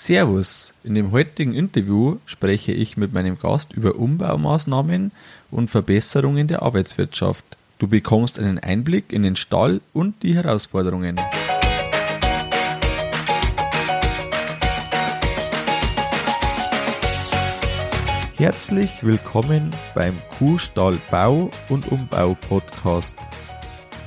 Servus, in dem heutigen Interview spreche ich mit meinem Gast über Umbaumaßnahmen und Verbesserungen der Arbeitswirtschaft. Du bekommst einen Einblick in den Stall und die Herausforderungen. Herzlich willkommen beim Kuhstall Bau und Umbau Podcast.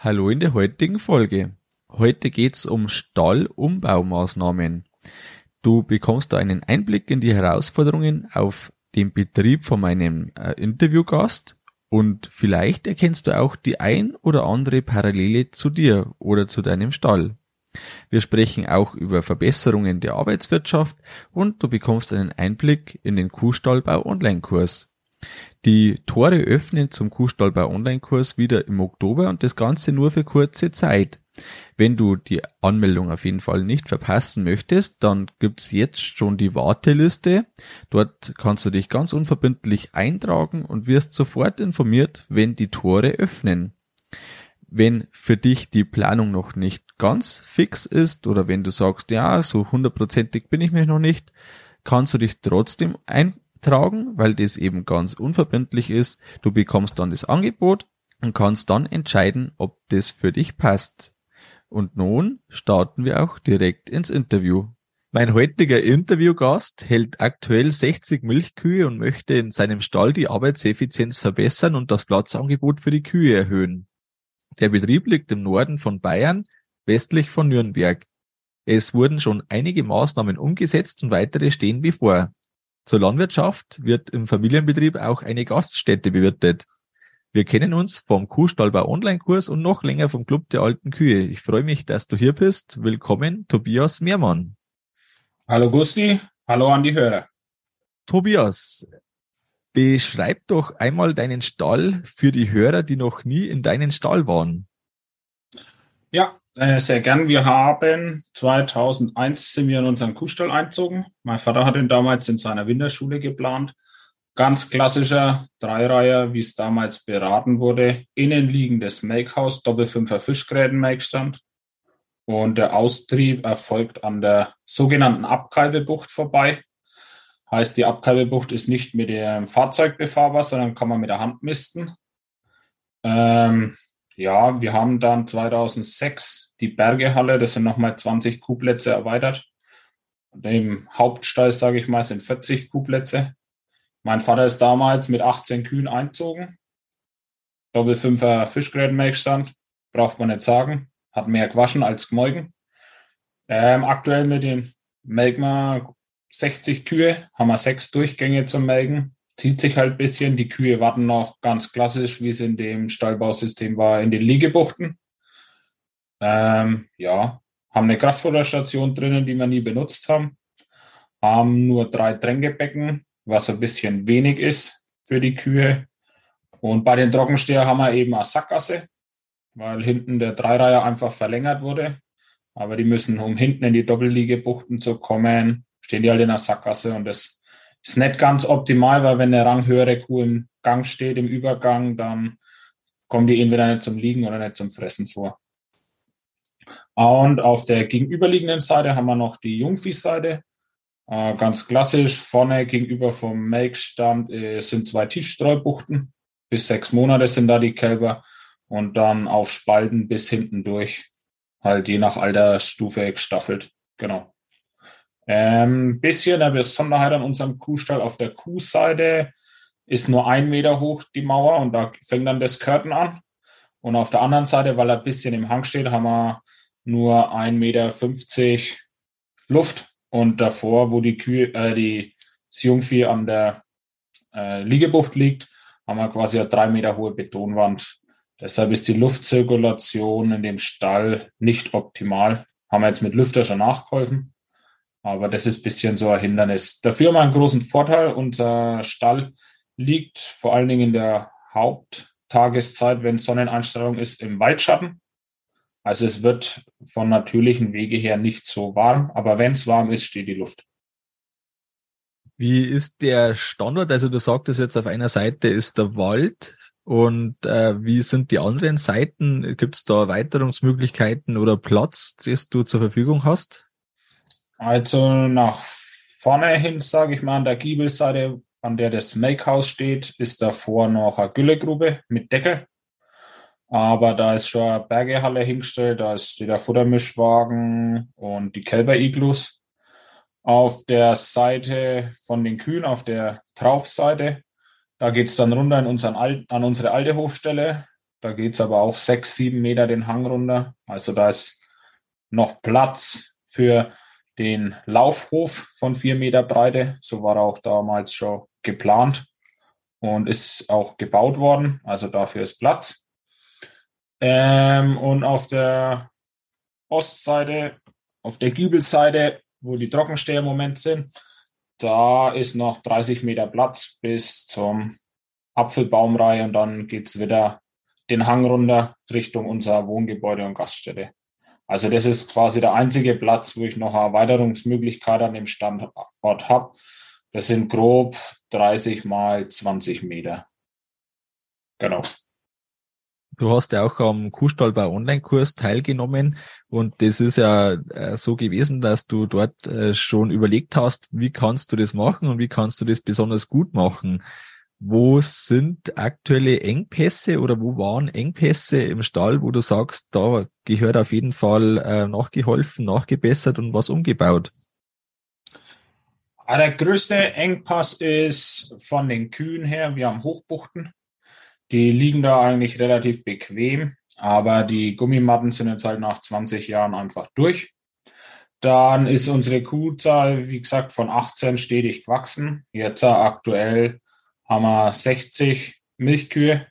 Hallo in der heutigen Folge. Heute geht's um Stallumbaumaßnahmen. Du bekommst da einen Einblick in die Herausforderungen auf dem Betrieb von meinem äh, Interviewgast und vielleicht erkennst du auch die ein oder andere Parallele zu dir oder zu deinem Stall. Wir sprechen auch über Verbesserungen der Arbeitswirtschaft und du bekommst einen Einblick in den Kuhstallbau Online-Kurs. Die Tore öffnen zum Kuhstallbau Online-Kurs wieder im Oktober und das Ganze nur für kurze Zeit. Wenn du die Anmeldung auf jeden Fall nicht verpassen möchtest, dann gibt's jetzt schon die Warteliste. Dort kannst du dich ganz unverbindlich eintragen und wirst sofort informiert, wenn die Tore öffnen. Wenn für dich die Planung noch nicht ganz fix ist oder wenn du sagst, ja, so hundertprozentig bin ich mir noch nicht, kannst du dich trotzdem eintragen, weil das eben ganz unverbindlich ist. Du bekommst dann das Angebot und kannst dann entscheiden, ob das für dich passt. Und nun starten wir auch direkt ins Interview. Mein heutiger Interviewgast hält aktuell 60 Milchkühe und möchte in seinem Stall die Arbeitseffizienz verbessern und das Platzangebot für die Kühe erhöhen. Der Betrieb liegt im Norden von Bayern, westlich von Nürnberg. Es wurden schon einige Maßnahmen umgesetzt und weitere stehen bevor. Zur Landwirtschaft wird im Familienbetrieb auch eine Gaststätte bewirtet. Wir kennen uns vom Kuhstallbau Online-Kurs und noch länger vom Club der alten Kühe. Ich freue mich, dass du hier bist. Willkommen, Tobias Mehrmann. Hallo Gusti, hallo an die Hörer. Tobias, beschreib doch einmal deinen Stall für die Hörer, die noch nie in deinen Stall waren. Ja, sehr gern. Wir haben 2001 sind wir in unseren Kuhstall einzogen. Mein Vater hat ihn damals in seiner Winterschule geplant Ganz klassischer Dreireiher, wie es damals beraten wurde. Innenliegendes Makehouse, Doppelfünfer Fischgräten-Makestand. Und der Austrieb erfolgt an der sogenannten Abkalbebucht vorbei. Heißt, die Abkalbebucht ist nicht mit dem Fahrzeug befahrbar, sondern kann man mit der Hand misten. Ähm, ja, wir haben dann 2006 die Bergehalle, das sind nochmal 20 Kuhplätze erweitert. Im Hauptstall, sage ich mal, sind 40 Kuhplätze. Mein Vater ist damals mit 18 Kühen einzogen. Doppelfünfer Fischgrätenmelkstand, braucht man nicht sagen. Hat mehr gewaschen als gemolken. Ähm, aktuell mit den melken 60 Kühe, haben wir sechs Durchgänge zum Melken. Zieht sich halt ein bisschen. Die Kühe warten noch ganz klassisch, wie es in dem Stallbausystem war, in den Liegebuchten. Ähm, ja, haben eine Kraftfutterstation drinnen, die wir nie benutzt haben. Haben nur drei Tränkebecken, was ein bisschen wenig ist für die Kühe. Und bei den Trockensteher haben wir eben eine Sackgasse, weil hinten der Dreireiher einfach verlängert wurde. Aber die müssen, um hinten in die Doppelliegebuchten zu kommen, stehen die halt in der Sackgasse und das ist nicht ganz optimal, weil wenn eine ranghöhere Kuh im Gang steht, im Übergang, dann kommen die entweder nicht zum Liegen oder nicht zum Fressen vor. Und auf der gegenüberliegenden Seite haben wir noch die Jungviehseite. Äh, ganz klassisch, vorne gegenüber vom Make-Stand äh, sind zwei Tiefstreubuchten. Bis sechs Monate sind da die Kälber und dann auf Spalten bis hinten durch. Halt je nach Altersstufe gestaffelt. Genau. Ähm, bisschen eine Besonderheit an unserem Kuhstall auf der Kuhseite ist nur ein Meter hoch die Mauer und da fängt dann das Curtain an. Und auf der anderen Seite, weil er ein bisschen im Hang steht, haben wir nur 1,50 Meter Luft und davor, wo die Kühe, äh, die, das Jungvieh an der äh, Liegebucht liegt, haben wir quasi eine drei Meter hohe Betonwand. Deshalb ist die Luftzirkulation in dem Stall nicht optimal. Haben wir jetzt mit Lüfter schon nachgeholfen. Aber das ist ein bisschen so ein Hindernis. Dafür haben wir einen großen Vorteil. Unser Stall liegt vor allen Dingen in der Haupttageszeit, wenn Sonneneinstrahlung ist, im Waldschatten. Also es wird von natürlichen Wege her nicht so warm, aber wenn es warm ist, steht die Luft. Wie ist der Standort? Also du sagtest jetzt, auf einer Seite ist der Wald und äh, wie sind die anderen Seiten? Gibt es da Erweiterungsmöglichkeiten oder Platz, das du zur Verfügung hast? Also nach vorne hin, sage ich mal, an der Giebelseite, an der das Makehouse steht, ist davor noch eine Güllegrube mit Deckel. Aber da ist schon eine Bergehalle hingestellt, da steht der Futtermischwagen und die Kälber-Iglus. Auf der Seite von den Kühen, auf der Traufseite, da geht es dann runter in unseren Al an unsere alte Hofstelle. Da geht es aber auch sechs, sieben Meter den Hang runter. Also da ist noch Platz für den Laufhof von vier Meter Breite. So war auch damals schon geplant und ist auch gebaut worden. Also dafür ist Platz. Ähm, und auf der Ostseite, auf der Giebelseite, wo die Trockensteher im Moment sind, da ist noch 30 Meter Platz bis zum Apfelbaumreihe und dann geht es wieder den Hang runter Richtung unser Wohngebäude und Gaststätte. Also das ist quasi der einzige Platz, wo ich noch Erweiterungsmöglichkeit an dem Standort habe. Das sind grob 30 mal 20 Meter. Genau. Du hast ja auch am Kuhstallbau Online-Kurs teilgenommen und das ist ja äh, so gewesen, dass du dort äh, schon überlegt hast, wie kannst du das machen und wie kannst du das besonders gut machen. Wo sind aktuelle Engpässe oder wo waren Engpässe im Stall, wo du sagst, da gehört auf jeden Fall äh, nachgeholfen, nachgebessert und was umgebaut? Ah, der größte Engpass ist von den Kühen her. Wir haben Hochbuchten. Die liegen da eigentlich relativ bequem, aber die Gummimatten sind jetzt halt nach 20 Jahren einfach durch. Dann ist unsere Kuhzahl, wie gesagt, von 18 stetig gewachsen. Jetzt aktuell haben wir 60 Milchkühe,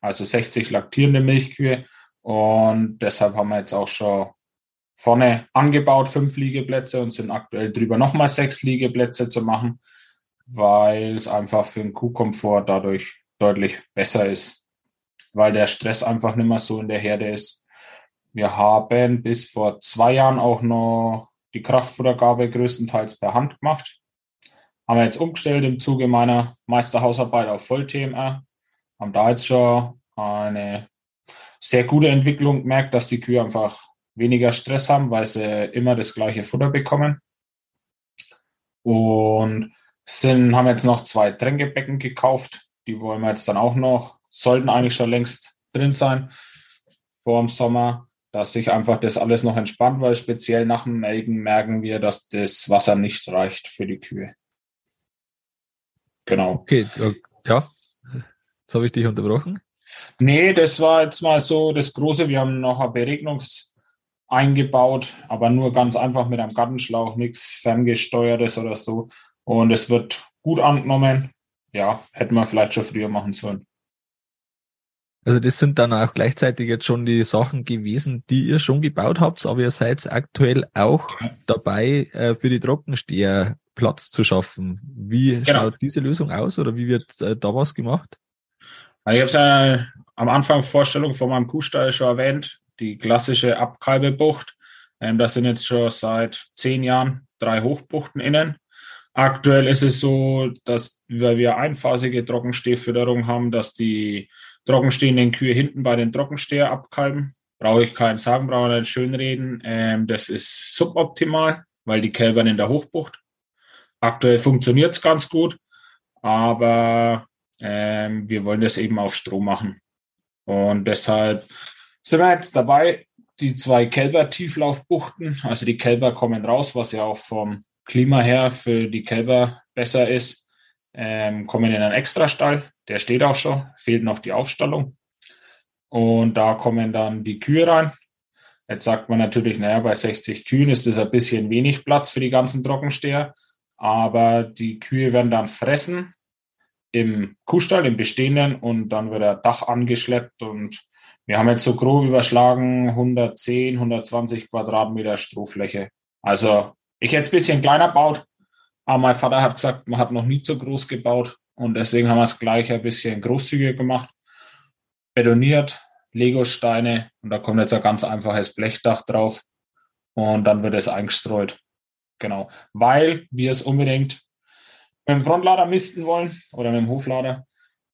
also 60 laktierende Milchkühe. Und deshalb haben wir jetzt auch schon vorne angebaut fünf Liegeplätze und sind aktuell drüber nochmal sechs Liegeplätze zu machen, weil es einfach für den Kuhkomfort dadurch deutlich besser ist, weil der Stress einfach nicht mehr so in der Herde ist. Wir haben bis vor zwei Jahren auch noch die Kraftfuttergabe größtenteils per Hand gemacht. Haben wir jetzt umgestellt im Zuge meiner Meisterhausarbeit auf Voll-TMR. Haben da jetzt schon eine sehr gute Entwicklung gemerkt, dass die Kühe einfach weniger Stress haben, weil sie immer das gleiche Futter bekommen. Und sind, haben jetzt noch zwei Tränkebecken gekauft, die wollen wir jetzt dann auch noch, sollten eigentlich schon längst drin sein vor dem Sommer, dass sich einfach das alles noch entspannt, weil speziell nach dem Melken merken wir, dass das Wasser nicht reicht für die Kühe. Genau. Okay, ja. Jetzt habe ich dich unterbrochen. Nee, das war jetzt mal so das Große. Wir haben noch eine Beregnungs- eingebaut, aber nur ganz einfach mit einem Gartenschlauch, nichts ferngesteuertes oder so. Und es wird gut angenommen ja, hätten wir vielleicht schon früher machen sollen. Also das sind dann auch gleichzeitig jetzt schon die Sachen gewesen, die ihr schon gebaut habt, aber ihr seid aktuell auch dabei, äh, für die Trockensteher Platz zu schaffen. Wie genau. schaut diese Lösung aus oder wie wird äh, da was gemacht? Ich habe es ja am Anfang Vorstellung von meinem Kuhstall schon erwähnt, die klassische Abkalbebucht. Ähm, das sind jetzt schon seit zehn Jahren drei Hochbuchten innen. Aktuell ist es so, dass weil wir einphasige Trockenstehfütterung haben, dass die trockenstehenden Kühe hinten bei den Trockensteher abkalben. Brauche ich keinen sagen, brauche ich nicht schönreden. Ähm, das ist suboptimal, weil die Kälbern in der Hochbucht. Aktuell funktioniert es ganz gut, aber ähm, wir wollen das eben auf Strom machen. Und deshalb sind wir jetzt dabei, die zwei Kälber-Tieflaufbuchten, also die Kälber kommen raus, was ja auch vom Klima her für die Kälber besser ist, ähm, kommen in einen Extrastall. Der steht auch schon, fehlt noch die Aufstallung. Und da kommen dann die Kühe rein. Jetzt sagt man natürlich, naja, bei 60 Kühen ist das ein bisschen wenig Platz für die ganzen Trockensteher. Aber die Kühe werden dann fressen im Kuhstall, im bestehenden, und dann wird der Dach angeschleppt. Und wir haben jetzt so grob überschlagen 110, 120 Quadratmeter Strohfläche. Also ich hätte es ein bisschen kleiner baut, aber mein Vater hat gesagt, man hat noch nie so groß gebaut und deswegen haben wir es gleich ein bisschen großzügiger gemacht. Betoniert, Legosteine und da kommt jetzt ein ganz einfaches Blechdach drauf und dann wird es eingestreut. Genau, weil wir es unbedingt mit dem Frontlader misten wollen oder mit dem Hoflader.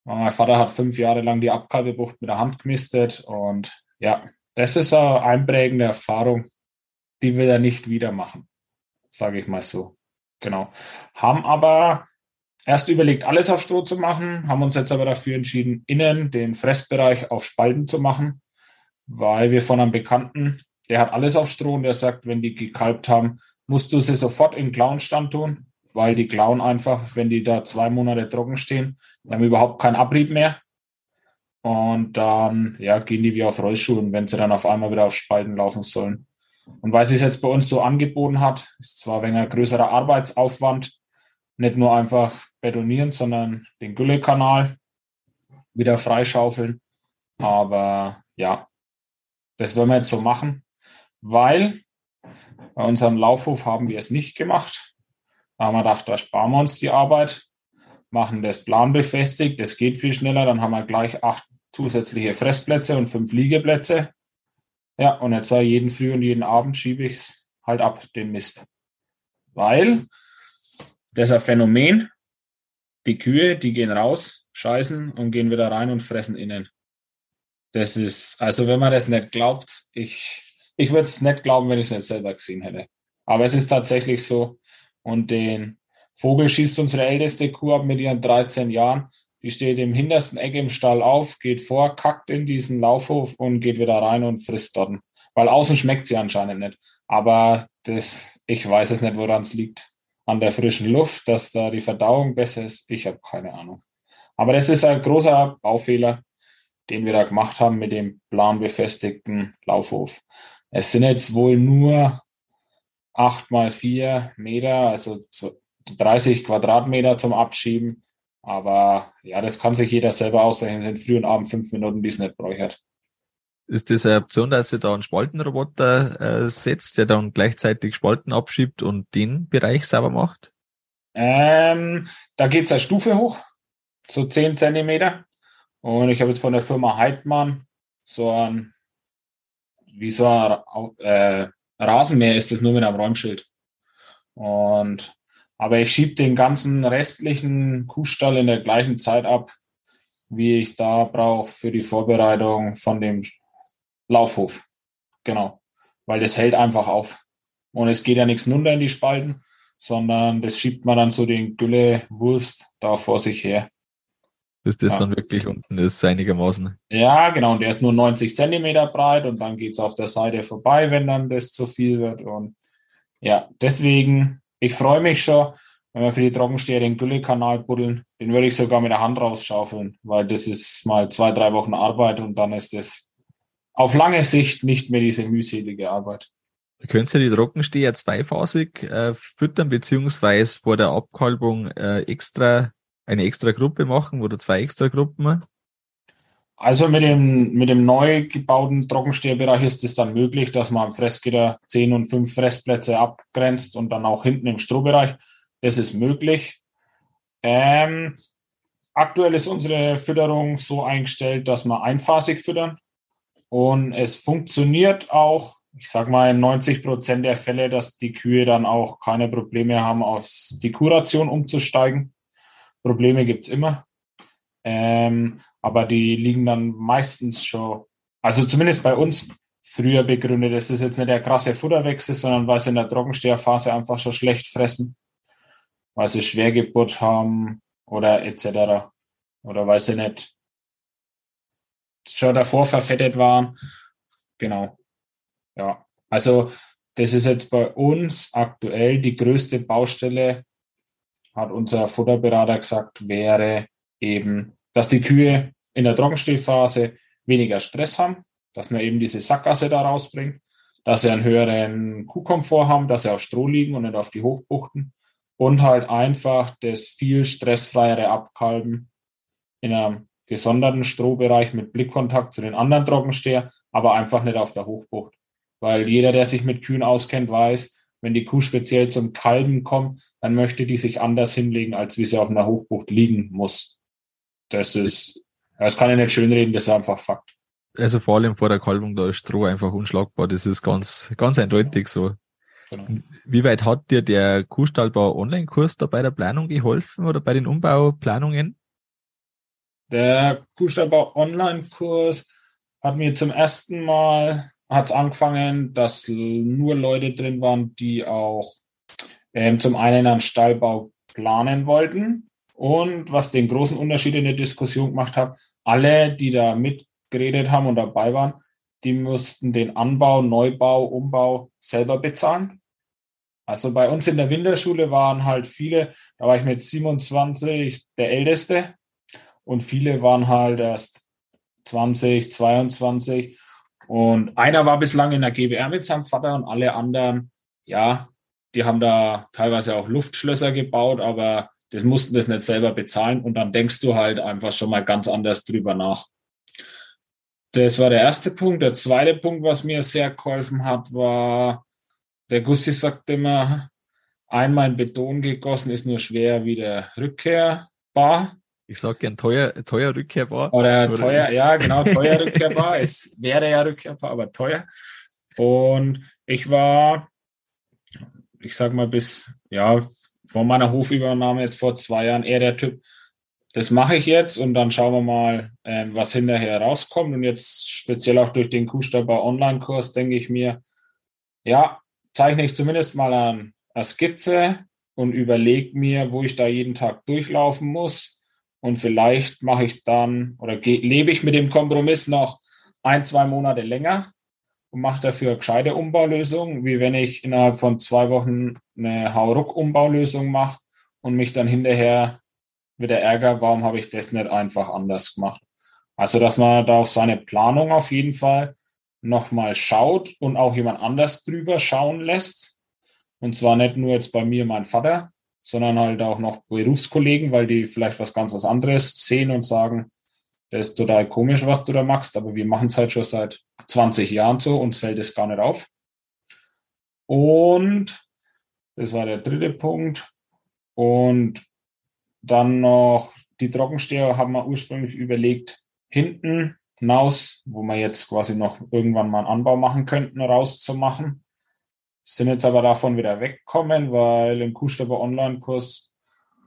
Mein Vater hat fünf Jahre lang die Abkalbebucht mit der Hand gemistet und ja, das ist eine einprägende Erfahrung, die will er nicht wieder machen, sage ich mal so. Genau. Haben aber erst überlegt, alles auf Stroh zu machen, haben uns jetzt aber dafür entschieden, innen den Fressbereich auf Spalten zu machen, weil wir von einem Bekannten, der hat alles auf Stroh und der sagt, wenn die gekalbt haben, musst du sie sofort in Klauenstand tun weil die klauen einfach, wenn die da zwei Monate trocken stehen, haben überhaupt keinen Abrieb mehr. Und dann ja, gehen die wie auf Rollschuhen, wenn sie dann auf einmal wieder auf Spalten laufen sollen. Und weil es sich jetzt bei uns so angeboten hat, ist zwar ein größerer Arbeitsaufwand, nicht nur einfach betonieren, sondern den Güllekanal wieder freischaufeln. Aber ja, das wollen wir jetzt so machen, weil bei unserem Laufhof haben wir es nicht gemacht. Da haben wir gedacht, da sparen wir uns die Arbeit, machen das planbefestigt, das geht viel schneller, dann haben wir gleich acht zusätzliche Fressplätze und fünf Liegeplätze. Ja, und jetzt jeden Früh und jeden Abend schiebe ich es halt ab, den Mist. Weil das ist ein Phänomen, die Kühe, die gehen raus, scheißen und gehen wieder rein und fressen innen. Das ist, also wenn man das nicht glaubt, ich, ich würde es nicht glauben, wenn ich es nicht selber gesehen hätte. Aber es ist tatsächlich so, und den Vogel schießt unsere älteste Kuh ab mit ihren 13 Jahren. Die steht im hintersten Eck im Stall auf, geht vor, kackt in diesen Laufhof und geht wieder rein und frisst dort. Weil außen schmeckt sie anscheinend nicht. Aber das, ich weiß es nicht, woran es liegt. An der frischen Luft, dass da die Verdauung besser ist. Ich habe keine Ahnung. Aber das ist ein großer Baufehler, den wir da gemacht haben mit dem planbefestigten Laufhof. Es sind jetzt wohl nur acht mal vier Meter, also 30 Quadratmeter zum Abschieben. Aber ja, das kann sich jeder selber ausrechnen. sind früh und abend fünf Minuten, die es nicht bräuchert. Ist das eine Option, dass ihr da einen Spaltenroboter äh, setzt, der dann gleichzeitig Spalten abschiebt und den Bereich sauber macht? Ähm, da geht es eine Stufe hoch, so zehn Zentimeter. Und ich habe jetzt von der Firma Heidmann so ein, wie so ein äh, Rasenmäher ist das nur mit einem Räumschild. Und, aber ich schiebe den ganzen restlichen Kuhstall in der gleichen Zeit ab, wie ich da brauche für die Vorbereitung von dem Laufhof. Genau. Weil das hält einfach auf. Und es geht ja nichts runter in die Spalten, sondern das schiebt man dann so den Gülle-Wurst da vor sich her bis das ja. dann wirklich unten ist, einigermaßen. Ja, genau. Und der ist nur 90 Zentimeter breit und dann geht es auf der Seite vorbei, wenn dann das zu viel wird. Und ja, deswegen, ich freue mich schon, wenn wir für die Trockensteher den Güllekanal buddeln. Den würde ich sogar mit der Hand rausschaufeln, weil das ist mal zwei, drei Wochen Arbeit und dann ist das auf lange Sicht nicht mehr diese mühselige Arbeit. Könnt ihr die Trockensteher zweiphasig äh, füttern, beziehungsweise vor der Abkalbung äh, extra eine extra Gruppe machen oder zwei extra Gruppen? Also mit dem, mit dem neu gebauten Trockensteherbereich ist es dann möglich, dass man am Fressgitter 10 und 5 Fressplätze abgrenzt und dann auch hinten im Strohbereich. Das ist möglich. Ähm, aktuell ist unsere Fütterung so eingestellt, dass wir einphasig füttern. Und es funktioniert auch, ich sage mal, in 90 Prozent der Fälle, dass die Kühe dann auch keine Probleme haben, auf die Kuration umzusteigen. Probleme gibt es immer. Ähm, aber die liegen dann meistens schon, also zumindest bei uns, früher begründet. Das ist jetzt nicht der krasse Futterwechsel, sondern weil sie in der Trockensteherphase einfach schon schlecht fressen, weil sie Schwergeburt haben oder etc. Oder weil sie nicht schon davor verfettet waren. Genau. Ja, also das ist jetzt bei uns aktuell die größte Baustelle hat unser Futterberater gesagt, wäre eben, dass die Kühe in der Trockenstehphase weniger Stress haben, dass man eben diese Sackgasse da rausbringt, dass sie einen höheren Kuhkomfort haben, dass sie auf Stroh liegen und nicht auf die Hochbuchten und halt einfach das viel stressfreiere Abkalben in einem gesonderten Strohbereich mit Blickkontakt zu den anderen Trockensteher, aber einfach nicht auf der Hochbucht. Weil jeder, der sich mit Kühen auskennt, weiß, wenn die Kuh speziell zum Kalben kommt, dann möchte die sich anders hinlegen, als wie sie auf einer Hochbucht liegen muss. Das ist, das kann ich nicht schönreden, das ist einfach Fakt. Also vor allem vor der Kalbung, da ist Stroh einfach unschlagbar. Das ist ganz, ganz eindeutig so. Genau. Wie weit hat dir der Kuhstallbau Online-Kurs da bei der Planung geholfen oder bei den Umbauplanungen? Der Kuhstallbau Online-Kurs hat mir zum ersten Mal hat es angefangen, dass nur Leute drin waren, die auch ähm, zum einen einen Stallbau planen wollten und was den großen Unterschied in der Diskussion gemacht hat, alle, die da mitgeredet haben und dabei waren, die mussten den Anbau, Neubau, Umbau selber bezahlen. Also bei uns in der Winterschule waren halt viele, da war ich mit 27 der Älteste und viele waren halt erst 20, 22 und einer war bislang in der GBR mit seinem Vater und alle anderen, ja, die haben da teilweise auch Luftschlösser gebaut, aber das mussten das nicht selber bezahlen und dann denkst du halt einfach schon mal ganz anders drüber nach. Das war der erste Punkt. Der zweite Punkt, was mir sehr geholfen hat, war, der Gussi sagt immer, einmal in Beton gegossen ist nur schwer wieder rückkehrbar ich sage gern teuer, teuer rückkehrbar. Oder, oder teuer, ja, genau, teuer rückkehrbar. es wäre ja rückkehrbar, aber teuer. Und ich war, ich sag mal, bis, ja, vor meiner Hofübernahme jetzt vor zwei Jahren eher der Typ, das mache ich jetzt und dann schauen wir mal, äh, was hinterher rauskommt. Und jetzt speziell auch durch den Kuhstallbau Online-Kurs denke ich mir, ja, zeichne ich zumindest mal an eine Skizze und überlege mir, wo ich da jeden Tag durchlaufen muss und vielleicht mache ich dann oder lebe ich mit dem Kompromiss noch ein, zwei Monate länger und mache dafür gescheite Umbaulösungen, wie wenn ich innerhalb von zwei Wochen eine Hauruck-Umbaulösung mache und mich dann hinterher wieder ärgere, warum habe ich das nicht einfach anders gemacht. Also, dass man da auf seine Planung auf jeden Fall nochmal schaut und auch jemand anders drüber schauen lässt. Und zwar nicht nur jetzt bei mir mein Vater, sondern halt auch noch Berufskollegen, weil die vielleicht was ganz was anderes sehen und sagen, das ist total komisch, was du da machst, aber wir machen es halt schon seit 20 Jahren so, uns fällt es gar nicht auf. Und das war der dritte Punkt. Und dann noch die Trockensteher haben wir ursprünglich überlegt, hinten hinaus, wo wir jetzt quasi noch irgendwann mal einen Anbau machen könnten, rauszumachen sind jetzt aber davon wieder weggekommen, weil im Kuhstapper Online-Kurs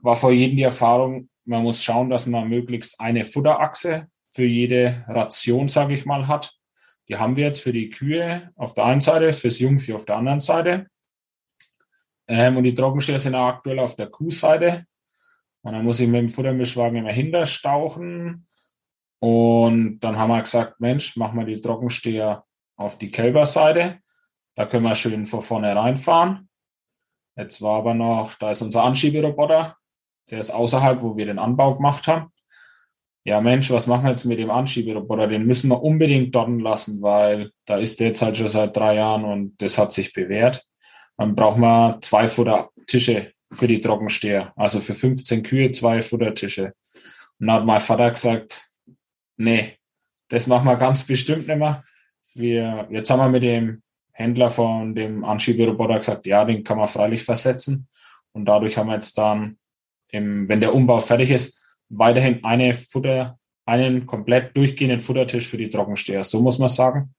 war vor jedem die Erfahrung, man muss schauen, dass man möglichst eine Futterachse für jede Ration, sage ich mal, hat. Die haben wir jetzt für die Kühe auf der einen Seite, fürs Jungvieh auf der anderen Seite. Ähm, und die Trockensteher sind auch aktuell auf der Kuhseite. Und dann muss ich mit dem Futtermischwagen immer hinterstauchen. Und dann haben wir gesagt, Mensch, machen wir die Trockensteher auf die Kälberseite. Da können wir schön von vorne reinfahren. Jetzt war aber noch, da ist unser Anschieberoboter, der ist außerhalb, wo wir den Anbau gemacht haben. Ja, Mensch, was machen wir jetzt mit dem Anschieberoboter? Den müssen wir unbedingt dort lassen, weil da ist der jetzt halt schon seit drei Jahren und das hat sich bewährt. Dann brauchen wir zwei Futtertische für die Trockensteher. Also für 15 Kühe zwei Futtertische. Und dann hat mein Vater gesagt, nee, das machen wir ganz bestimmt nicht mehr. Wir, jetzt haben wir mit dem Händler von dem Anschieberoboter gesagt, ja, den kann man freilich versetzen. Und dadurch haben wir jetzt dann, im, wenn der Umbau fertig ist, weiterhin eine Futter, einen komplett durchgehenden Futtertisch für die Trockensteher. So muss man sagen.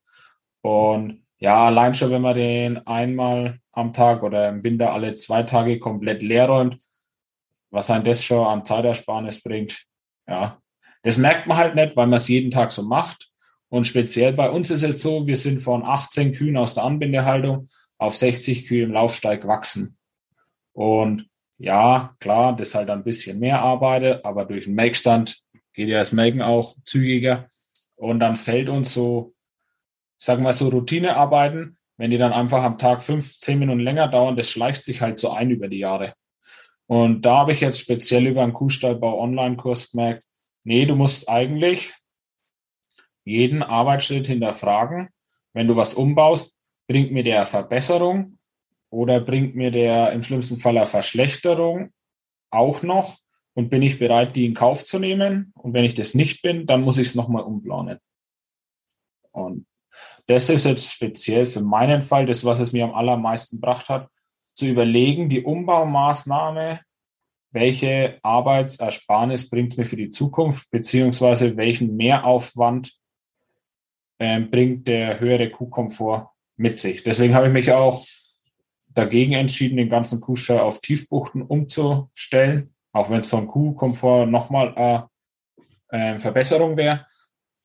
Und ja, allein schon, wenn man den einmal am Tag oder im Winter alle zwei Tage komplett leer räumt, was ein das schon an Zeitersparnis bringt, ja, das merkt man halt nicht, weil man es jeden Tag so macht. Und speziell bei uns ist es so, wir sind von 18 Kühen aus der Anbindehaltung auf 60 Kühe im Laufsteig wachsen. Und ja, klar, das ist halt ein bisschen mehr Arbeit, aber durch den Melkstand geht ja das Melken auch zügiger. Und dann fällt uns so, sagen wir so, Routinearbeiten, wenn die dann einfach am Tag fünf, zehn Minuten länger dauern, das schleicht sich halt so ein über die Jahre. Und da habe ich jetzt speziell über einen Kuhstallbau Online-Kurs gemerkt, nee, du musst eigentlich jeden Arbeitsschritt hinterfragen. Wenn du was umbaust, bringt mir der Verbesserung oder bringt mir der im schlimmsten Fall eine Verschlechterung auch noch und bin ich bereit, die in Kauf zu nehmen? Und wenn ich das nicht bin, dann muss ich es nochmal umplanen. Und das ist jetzt speziell für meinen Fall das, was es mir am allermeisten gebracht hat, zu überlegen, die Umbaumaßnahme, welche Arbeitsersparnis bringt mir für die Zukunft, beziehungsweise welchen Mehraufwand äh, bringt der höhere Kuhkomfort mit sich. Deswegen habe ich mich auch dagegen entschieden, den ganzen Kuhstall auf Tiefbuchten umzustellen, auch wenn es vom Kuhkomfort nochmal eine äh, Verbesserung wäre.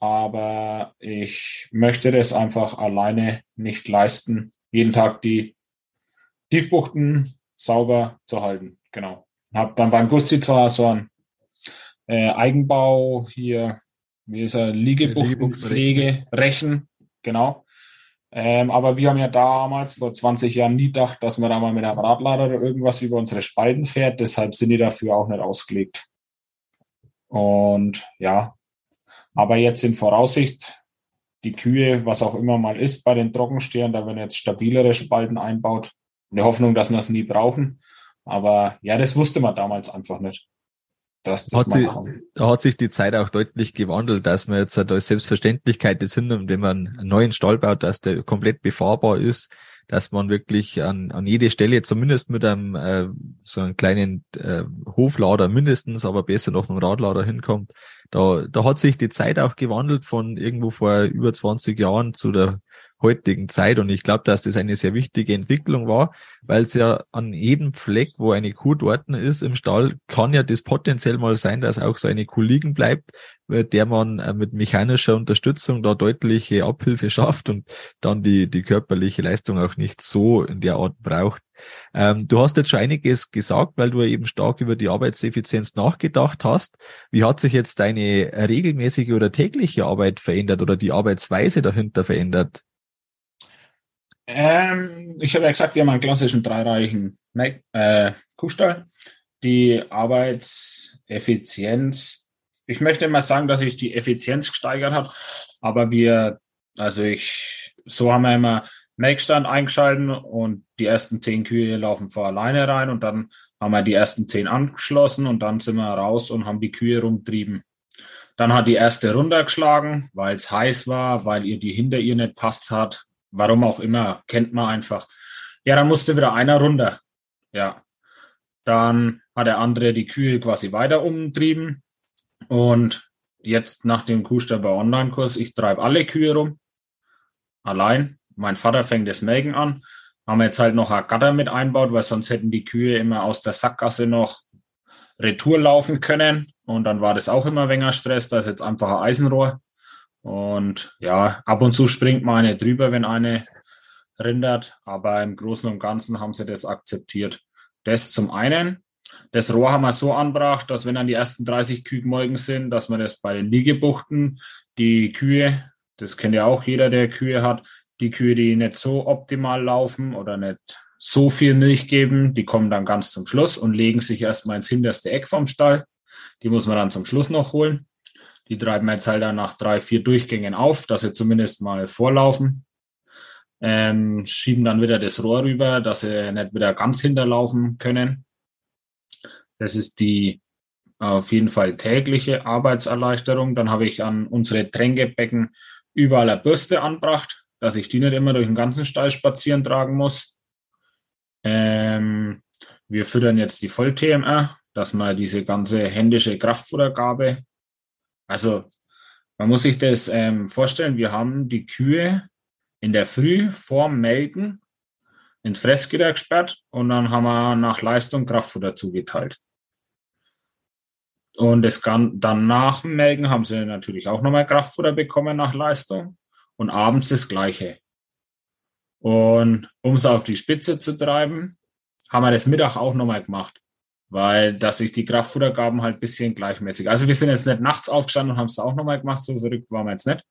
Aber ich möchte das einfach alleine nicht leisten, jeden Tag die Tiefbuchten sauber zu halten. Genau. Habe dann beim Gusti zwar so ein äh, Eigenbau hier, wie ist er, Liegebuchtenpflege, Rechen, genau. Ähm, aber wir haben ja damals vor 20 Jahren nie gedacht, dass man da mal mit einem Radlader oder irgendwas über unsere Spalten fährt. Deshalb sind die dafür auch nicht ausgelegt. Und ja, aber jetzt in Voraussicht, die Kühe, was auch immer mal ist bei den Trockenstehern, da werden jetzt stabilere Spalten einbaut. In der Hoffnung, dass wir es nie brauchen. Aber ja, das wusste man damals einfach nicht. Dass das hat die, da hat sich die Zeit auch deutlich gewandelt, dass man jetzt halt als Selbstverständlichkeit das hinnimmt, wenn man einen neuen Stall baut, dass der komplett befahrbar ist, dass man wirklich an, an jede Stelle zumindest mit einem äh, so einem kleinen äh, Hoflader mindestens, aber besser noch einem Radlader hinkommt. Da, da hat sich die Zeit auch gewandelt von irgendwo vor über 20 Jahren zu der heutigen Zeit. Und ich glaube, dass das eine sehr wichtige Entwicklung war, weil es ja an jedem Fleck, wo eine Kuh dort ist im Stall, kann ja das potenziell mal sein, dass auch so eine Kuh liegen bleibt, der man äh, mit mechanischer Unterstützung da deutliche Abhilfe schafft und dann die, die körperliche Leistung auch nicht so in der Art braucht. Ähm, du hast jetzt schon einiges gesagt, weil du eben stark über die Arbeitseffizienz nachgedacht hast. Wie hat sich jetzt deine regelmäßige oder tägliche Arbeit verändert oder die Arbeitsweise dahinter verändert? Ähm, ich habe ja gesagt, wir haben einen klassischen dreireichen äh, Kuhstall. Die Arbeitseffizienz, ich möchte immer sagen, dass sich die Effizienz gesteigert hat, aber wir, also ich, so haben wir immer Melkstand eingeschalten und die ersten zehn Kühe laufen vor alleine rein und dann haben wir die ersten zehn angeschlossen und dann sind wir raus und haben die Kühe rumtrieben. Dann hat die erste runtergeschlagen, weil es heiß war, weil ihr die hinter ihr nicht passt hat, Warum auch immer, kennt man einfach. Ja, dann musste wieder einer runter. Ja. Dann hat der andere die Kühe quasi weiter umtrieben. Und jetzt nach dem Kuhstall Online-Kurs, ich treibe alle Kühe rum. Allein. Mein Vater fängt das Melken an. Haben wir jetzt halt noch ein Gatter mit einbaut, weil sonst hätten die Kühe immer aus der Sackgasse noch Retour laufen können. Und dann war das auch immer weniger Stress. Da ist jetzt einfach ein Eisenrohr. Und ja, ab und zu springt mal eine drüber, wenn eine rindert, aber im Großen und Ganzen haben sie das akzeptiert. Das zum einen. Das Rohr haben wir so anbracht, dass wenn dann die ersten 30 Kühe morgen sind, dass man das bei den Liegebuchten, die Kühe, das kennt ja auch jeder, der Kühe hat, die Kühe, die nicht so optimal laufen oder nicht so viel Milch geben, die kommen dann ganz zum Schluss und legen sich erstmal ins hinterste Eck vom Stall. Die muss man dann zum Schluss noch holen. Die treiben jetzt halt dann nach drei, vier Durchgängen auf, dass sie zumindest mal vorlaufen. Ähm, schieben dann wieder das Rohr rüber, dass sie nicht wieder ganz hinterlaufen können. Das ist die auf jeden Fall tägliche Arbeitserleichterung. Dann habe ich an unsere Tränkebecken überall eine Bürste anbracht, dass ich die nicht immer durch den ganzen Stall spazieren tragen muss. Ähm, wir füttern jetzt die Voll-TMR, dass man diese ganze händische Kraftfuttergabe also man muss sich das ähm, vorstellen, wir haben die Kühe in der Früh vorm Melken ins Fressgitter gesperrt und dann haben wir nach Leistung Kraftfutter zugeteilt. Und das kann, dann nach dem Melken haben sie natürlich auch nochmal Kraftfutter bekommen nach Leistung und abends das Gleiche. Und um es auf die Spitze zu treiben, haben wir das Mittag auch nochmal gemacht weil dass sich die Kraftfuttergaben halt bisschen gleichmäßig. Also wir sind jetzt nicht nachts aufgestanden und haben es auch nochmal gemacht, so verrückt waren wir jetzt nicht.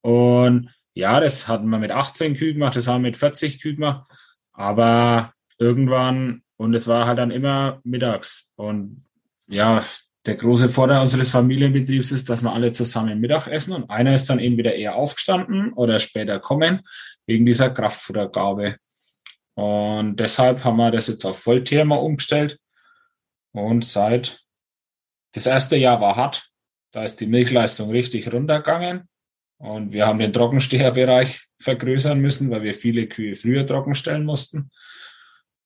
Und ja, das hatten wir mit 18 Kühen gemacht, das haben wir mit 40 Kühen gemacht, aber irgendwann, und es war halt dann immer mittags. Und ja, der große Vorteil unseres Familienbetriebs ist, dass wir alle zusammen Mittag essen und einer ist dann eben wieder eher aufgestanden oder später kommen, wegen dieser Kraftfuttergabe. Und deshalb haben wir das jetzt auf Vollthema umgestellt. Und seit das erste Jahr war hart, da ist die Milchleistung richtig runtergegangen. Und wir haben den Trockensteherbereich vergrößern müssen, weil wir viele Kühe früher trockenstellen mussten.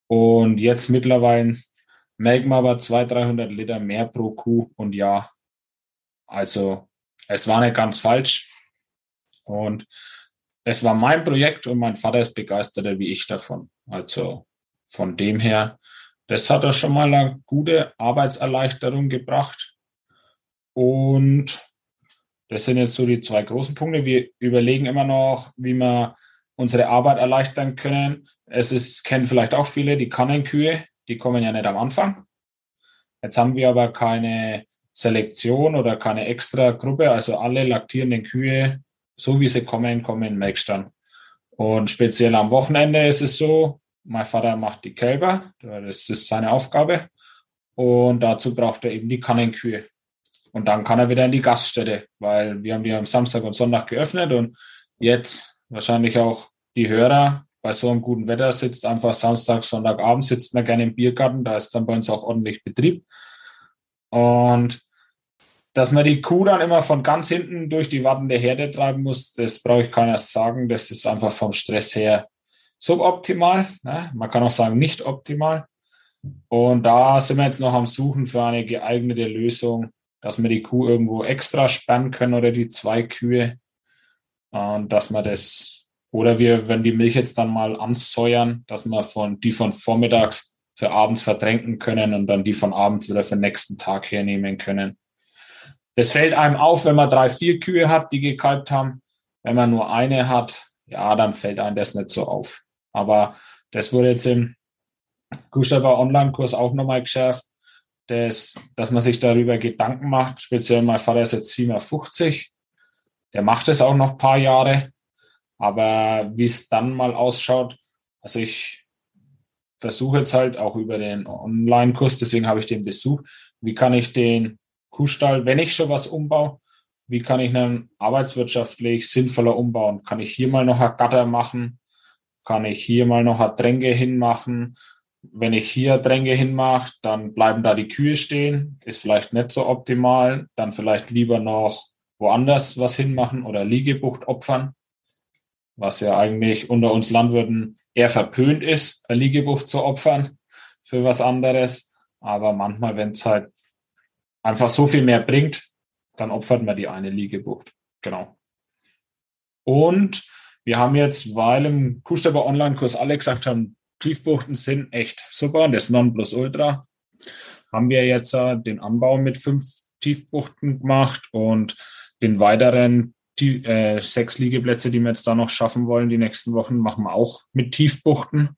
Und jetzt mittlerweile melken wir aber 200, 300 Liter mehr pro Kuh und ja, also es war nicht ganz falsch. Und es war mein Projekt und mein Vater ist begeisterter wie ich davon. Also von dem her, das hat er schon mal eine gute Arbeitserleichterung gebracht. Und das sind jetzt so die zwei großen Punkte. Wir überlegen immer noch, wie wir unsere Arbeit erleichtern können. Es ist, kennen vielleicht auch viele, die Kannenkühe, die kommen ja nicht am Anfang. Jetzt haben wir aber keine Selektion oder keine extra Gruppe, also alle laktierenden Kühe so wie sie kommen, kommen merkst dann. Und speziell am Wochenende ist es so, mein Vater macht die Kälber, das ist seine Aufgabe. Und dazu braucht er eben die Kannenkühe. Und dann kann er wieder in die Gaststätte, weil wir haben die am Samstag und Sonntag geöffnet und jetzt wahrscheinlich auch die Hörer bei so einem guten Wetter sitzt einfach Samstag, Sonntagabend sitzt man gerne im Biergarten, da ist dann bei uns auch ordentlich Betrieb. Und dass man die Kuh dann immer von ganz hinten durch die wartende Herde treiben muss, das brauche ich keiner sagen. Das ist einfach vom Stress her suboptimal. Ne? Man kann auch sagen, nicht optimal. Und da sind wir jetzt noch am Suchen für eine geeignete Lösung, dass wir die Kuh irgendwo extra spannen können oder die zwei Kühe. Und dass man das, oder wir, wenn die Milch jetzt dann mal ansäuern, dass wir von, die von vormittags für abends verdrängen können und dann die von abends wieder für den nächsten Tag hernehmen können. Das fällt einem auf, wenn man drei, vier Kühe hat, die gekalbt haben. Wenn man nur eine hat, ja, dann fällt einem das nicht so auf. Aber das wurde jetzt im Kuhstapper Online-Kurs auch nochmal geschärft, dass, dass man sich darüber Gedanken macht. Speziell mein Vater ist jetzt 57. Der macht es auch noch ein paar Jahre. Aber wie es dann mal ausschaut, also ich versuche jetzt halt auch über den Online-Kurs, deswegen habe ich den besucht, wie kann ich den Kuhstall, wenn ich schon was umbaue, wie kann ich einen arbeitswirtschaftlich sinnvoller umbauen? Kann ich hier mal noch ein Gatter machen? Kann ich hier mal noch Dränge hinmachen? Wenn ich hier Dränge hinmache, dann bleiben da die Kühe stehen. Ist vielleicht nicht so optimal. Dann vielleicht lieber noch woanders was hinmachen oder Liegebucht opfern. Was ja eigentlich unter uns Landwirten eher verpönt ist, eine Liegebucht zu opfern für was anderes. Aber manchmal, wenn es halt einfach so viel mehr bringt, dann opfert man die eine Liegebucht. Genau. Und wir haben jetzt, weil im Kuhstapper Online-Kurs alle gesagt haben, Tiefbuchten sind echt super und das Nonplusultra, haben wir jetzt äh, den Anbau mit fünf Tiefbuchten gemacht und den weiteren die, äh, sechs Liegeplätze, die wir jetzt da noch schaffen wollen, die nächsten Wochen, machen wir auch mit Tiefbuchten.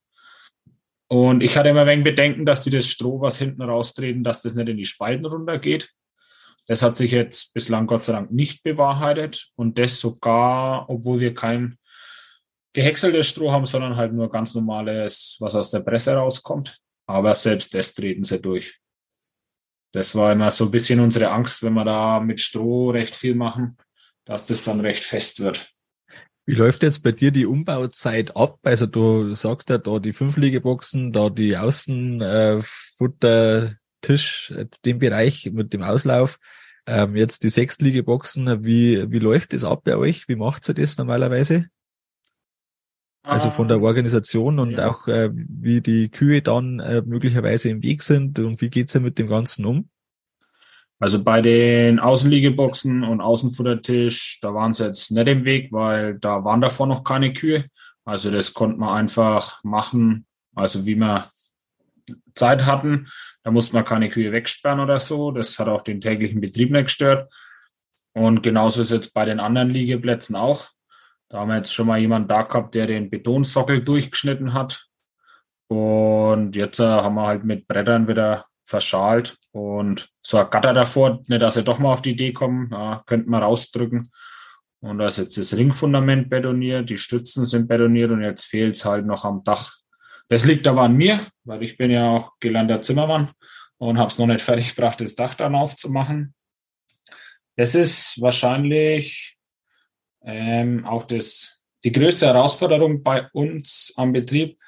Und ich hatte immer ein wenig Bedenken, dass die das Stroh, was hinten raustreten, dass das nicht in die Spalten runtergeht. Das hat sich jetzt bislang Gott sei Dank nicht bewahrheitet. Und das sogar, obwohl wir kein gehäckseltes Stroh haben, sondern halt nur ganz normales, was aus der Presse rauskommt. Aber selbst das treten sie durch. Das war immer so ein bisschen unsere Angst, wenn wir da mit Stroh recht viel machen, dass das dann recht fest wird. Wie läuft jetzt bei dir die Umbauzeit ab? Also du sagst ja da die fünf Liegeboxen, da die Außenfutter, äh, äh, den Bereich mit dem Auslauf. Ähm, jetzt die sechs Liegeboxen. Wie, wie läuft das ab bei euch? Wie macht ihr das normalerweise? Also von der Organisation und ja. auch äh, wie die Kühe dann äh, möglicherweise im Weg sind und wie geht's ihr mit dem Ganzen um? Also bei den Außenliegeboxen und Außenfuttertisch, da waren sie jetzt nicht im Weg, weil da waren davor noch keine Kühe. Also das konnte man einfach machen, also wie wir Zeit hatten. Da musste man keine Kühe wegsperren oder so. Das hat auch den täglichen Betrieb nicht gestört. Und genauso ist jetzt bei den anderen Liegeplätzen auch. Da haben wir jetzt schon mal jemanden da gehabt, der den Betonsockel durchgeschnitten hat. Und jetzt äh, haben wir halt mit Brettern wieder verschalt und so ein Gatter davor, nicht, dass sie doch mal auf die Idee kommen, ja, könnten wir rausdrücken. Und da ist jetzt das Ringfundament betoniert, die Stützen sind betoniert und jetzt fehlt es halt noch am Dach. Das liegt aber an mir, weil ich bin ja auch gelernter Zimmermann und habe es noch nicht fertig gebracht, das Dach dann aufzumachen. Das ist wahrscheinlich ähm, auch das, die größte Herausforderung bei uns am Betrieb,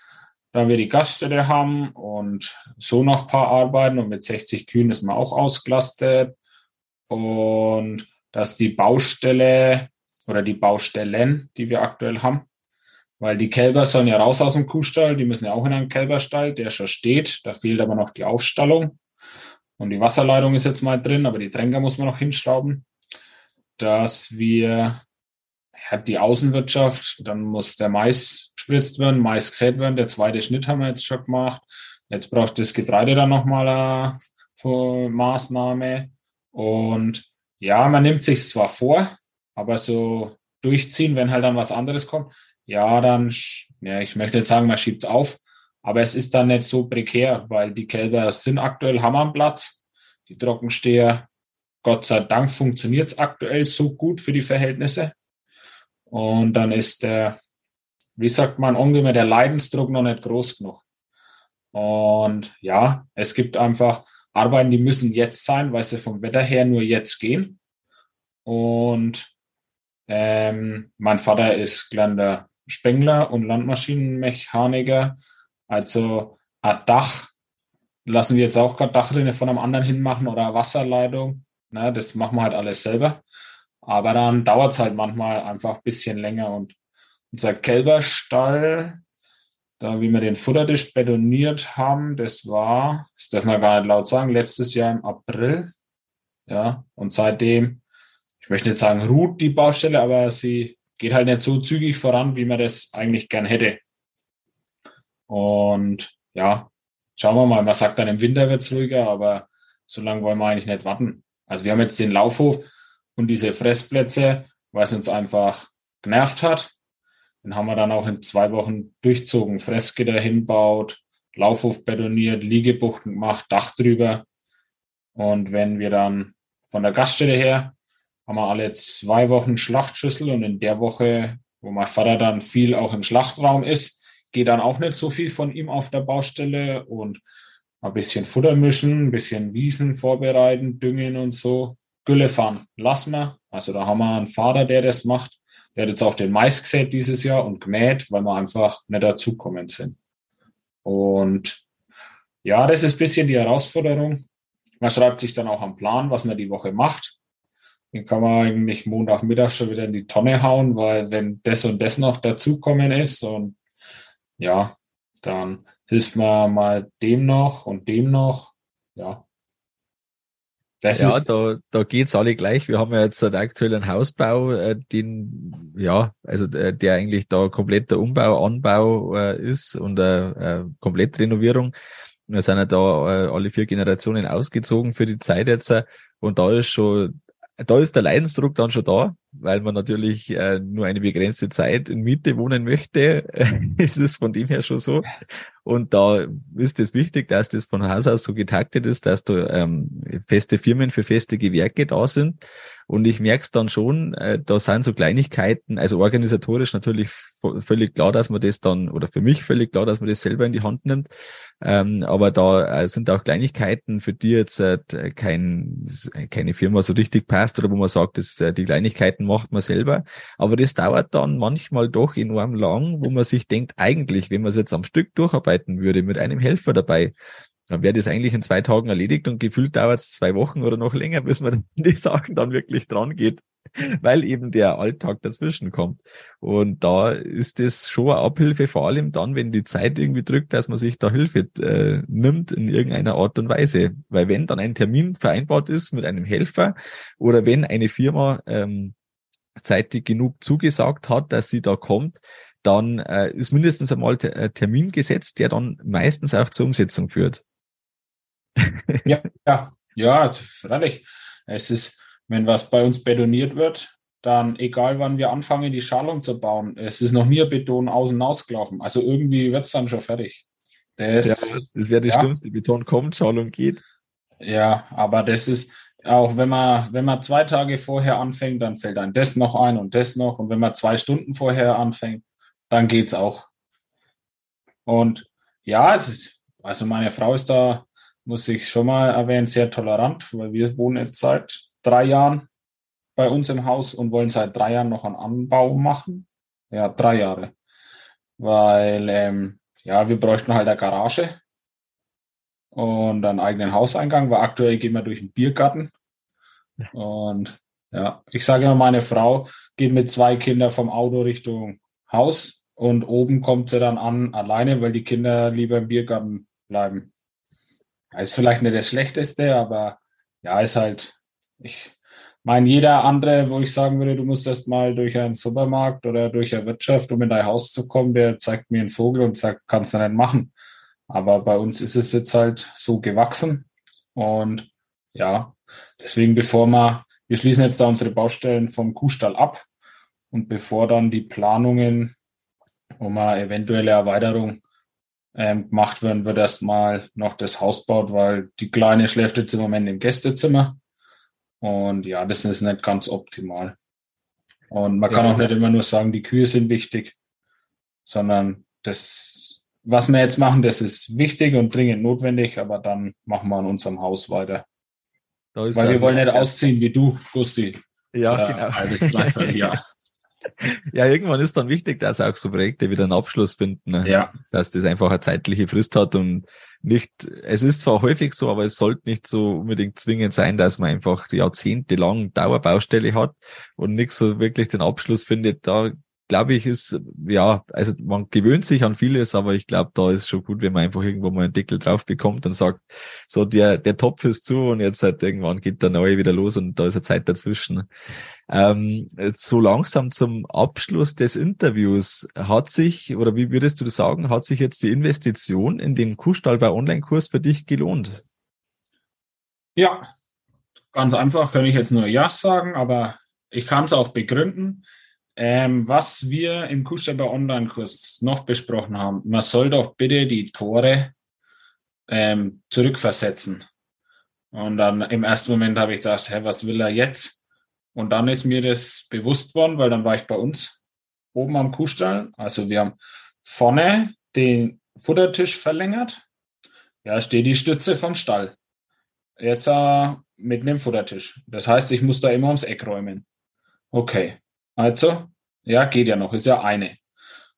da wir die Gaststätte haben und so noch ein paar Arbeiten und mit 60 Kühen ist man auch ausgelastet und dass die Baustelle oder die Baustellen, die wir aktuell haben, weil die Kälber sollen ja raus aus dem Kuhstall, die müssen ja auch in einen Kälberstall, der schon steht, da fehlt aber noch die Aufstallung. Und die Wasserleitung ist jetzt mal drin, aber die Tränker muss man noch hinschrauben, dass wir ja, die Außenwirtschaft, dann muss der Mais gespritzt werden, Mais gesät werden, der zweite Schnitt haben wir jetzt schon gemacht. Jetzt braucht das Getreide dann nochmal eine Maßnahme. Und ja, man nimmt sich zwar vor, aber so durchziehen, wenn halt dann was anderes kommt, ja, dann, ja, ich möchte jetzt sagen, man schiebt es auf, aber es ist dann nicht so prekär, weil die Kälber sind aktuell haben am Platz. Die Trockensteher, Gott sei Dank, funktioniert es aktuell so gut für die Verhältnisse. Und dann ist der, wie sagt man, ungefähr der Leidensdruck noch nicht groß genug. Und ja, es gibt einfach Arbeiten, die müssen jetzt sein, weil sie vom Wetter her nur jetzt gehen. Und ähm, mein Vater ist gelernter Spengler und Landmaschinenmechaniker. Also ein Dach lassen wir jetzt auch gerade Dachrinne von einem anderen hinmachen oder Wasserleitung. Ne, das machen wir halt alles selber. Aber dann dauert es halt manchmal einfach ein bisschen länger. Und unser Kälberstall, da wie wir den Futtertisch betoniert haben, das war, das darf man gar nicht laut sagen, letztes Jahr im April. Ja, und seitdem, ich möchte nicht sagen, ruht die Baustelle, aber sie geht halt nicht so zügig voran, wie man das eigentlich gern hätte. Und ja, schauen wir mal. Man sagt dann im Winter wird es ruhiger, aber so lange wollen wir eigentlich nicht warten. Also wir haben jetzt den Laufhof und diese Fressplätze, weil es uns einfach genervt hat. Den haben wir dann auch in zwei Wochen durchzogen. Fressgitter hinbaut, Laufhof betoniert, Liegebuchten gemacht, Dach drüber. Und wenn wir dann von der Gaststätte her haben wir alle zwei Wochen Schlachtschüssel und in der Woche, wo mein Vater dann viel auch im Schlachtraum ist, geht dann auch nicht so viel von ihm auf der Baustelle und ein bisschen Futter mischen, ein bisschen Wiesen vorbereiten, düngen und so. Gülle fahren lassen wir. Also da haben wir einen Fahrer, der das macht. Der hat jetzt auch den Mais gesät dieses Jahr und gemäht, weil wir einfach nicht dazukommen sind. Und ja, das ist ein bisschen die Herausforderung. Man schreibt sich dann auch am Plan, was man die Woche macht. Den kann man eigentlich Montagmittag schon wieder in die Tonne hauen, weil wenn das und das noch dazukommen ist und ja, dann hilft man mal dem noch und dem noch. Ja. Das ja, ist da, da geht's alle gleich. Wir haben ja jetzt einen aktuellen Hausbau, äh, den, ja, also der, der eigentlich da kompletter Umbau, Anbau äh, ist und äh, äh, komplett Renovierung. Wir sind ja da äh, alle vier Generationen ausgezogen für die Zeit jetzt. Äh, und da ist schon da ist der Leidensdruck dann schon da, weil man natürlich äh, nur eine begrenzte Zeit in Miete wohnen möchte. ist es von dem her schon so. Und da ist es wichtig, dass das von Haus aus so getaktet ist, dass da ähm, feste Firmen für feste Gewerke da sind. Und ich merke es dann schon, äh, da sind so Kleinigkeiten, also organisatorisch natürlich völlig klar, dass man das dann, oder für mich völlig klar, dass man das selber in die Hand nimmt. Ähm, aber da äh, sind auch Kleinigkeiten, für die jetzt äh, kein, keine Firma so richtig passt oder wo man sagt, dass, äh, die Kleinigkeiten macht man selber. Aber das dauert dann manchmal doch enorm lang, wo man sich denkt, eigentlich, wenn man es jetzt am Stück durcharbeiten würde, mit einem Helfer dabei, dann wäre das eigentlich in zwei Tagen erledigt und gefühlt dauert es zwei Wochen oder noch länger, bis man die Sachen dann wirklich dran geht, weil eben der Alltag dazwischen kommt. Und da ist es schon eine Abhilfe, vor allem dann, wenn die Zeit irgendwie drückt, dass man sich da Hilfe äh, nimmt in irgendeiner Art und Weise. Weil wenn dann ein Termin vereinbart ist mit einem Helfer oder wenn eine Firma ähm, zeitig genug zugesagt hat, dass sie da kommt, dann äh, ist mindestens einmal der äh, Termin gesetzt, der dann meistens auch zur Umsetzung führt ja, ja, ja, freilich. Es ist, wenn was bei uns betoniert wird, dann egal wann wir anfangen, die Schalung zu bauen, es ist noch nie Beton außen ausgelaufen. Also irgendwie wird es dann schon fertig. Das, ja, das wäre das ja. Schlimmste. Beton kommt, Schalung geht. Ja, aber das ist auch, wenn man, wenn man zwei Tage vorher anfängt, dann fällt einem das noch ein und das noch. Und wenn man zwei Stunden vorher anfängt, dann geht's auch. Und ja, es ist, also meine Frau ist da muss ich schon mal erwähnen, sehr tolerant, weil wir wohnen jetzt seit drei Jahren bei uns im Haus und wollen seit drei Jahren noch einen Anbau machen. Ja, drei Jahre. Weil, ähm, ja, wir bräuchten halt eine Garage und einen eigenen Hauseingang, weil aktuell gehen wir durch den Biergarten. Und ja, ich sage immer, meine Frau geht mit zwei Kindern vom Auto Richtung Haus und oben kommt sie dann an alleine, weil die Kinder lieber im Biergarten bleiben. Ist vielleicht nicht das Schlechteste, aber ja, ist halt, ich meine, jeder andere, wo ich sagen würde, du musst erst mal durch einen Supermarkt oder durch eine Wirtschaft, um in dein Haus zu kommen, der zeigt mir einen Vogel und sagt, kannst du nicht machen. Aber bei uns ist es jetzt halt so gewachsen. Und ja, deswegen, bevor wir, wir schließen jetzt da unsere Baustellen vom Kuhstall ab. Und bevor dann die Planungen um eine eventuelle Erweiterung ähm, gemacht werden, wird erstmal noch das Haus baut, weil die Kleine schläft jetzt im Moment im Gästezimmer. Und ja, das ist nicht ganz optimal. Und man kann ja. auch nicht immer nur sagen, die Kühe sind wichtig, sondern das, was wir jetzt machen, das ist wichtig und dringend notwendig, aber dann machen wir an unserem Haus weiter. Weil wir wollen nicht ausziehen wie du, Gusti. Ja, genau. Ein halbes, dreiviertel Jahr. ja, irgendwann ist dann wichtig, dass auch so Projekte wieder einen Abschluss finden. Ne? Ja. Dass das einfach eine zeitliche Frist hat und nicht, es ist zwar häufig so, aber es sollte nicht so unbedingt zwingend sein, dass man einfach jahrzehntelang Dauerbaustelle hat und nicht so wirklich den Abschluss findet. Da glaube ich, ist, ja, also man gewöhnt sich an vieles, aber ich glaube, da ist schon gut, wenn man einfach irgendwo mal einen Deckel drauf bekommt und sagt, so der, der Topf ist zu und jetzt halt irgendwann geht der neue wieder los und da ist eine Zeit dazwischen. Ähm, so langsam zum Abschluss des Interviews hat sich, oder wie würdest du sagen, hat sich jetzt die Investition in den Kuhstallbau Online-Kurs für dich gelohnt? Ja, ganz einfach kann ich jetzt nur Ja sagen, aber ich kann es auch begründen. Ähm, was wir im Kuhstapper Online-Kurs noch besprochen haben, man soll doch bitte die Tore ähm, zurückversetzen. Und dann im ersten Moment habe ich gedacht, hä, was will er jetzt? Und dann ist mir das bewusst worden, weil dann war ich bei uns oben am Kuhstall. Also wir haben vorne den Futtertisch verlängert. Ja, steht die Stütze vom Stall. Jetzt äh, mit einem Futtertisch. Das heißt, ich muss da immer ums Eck räumen. Okay. Also, ja, geht ja noch, ist ja eine.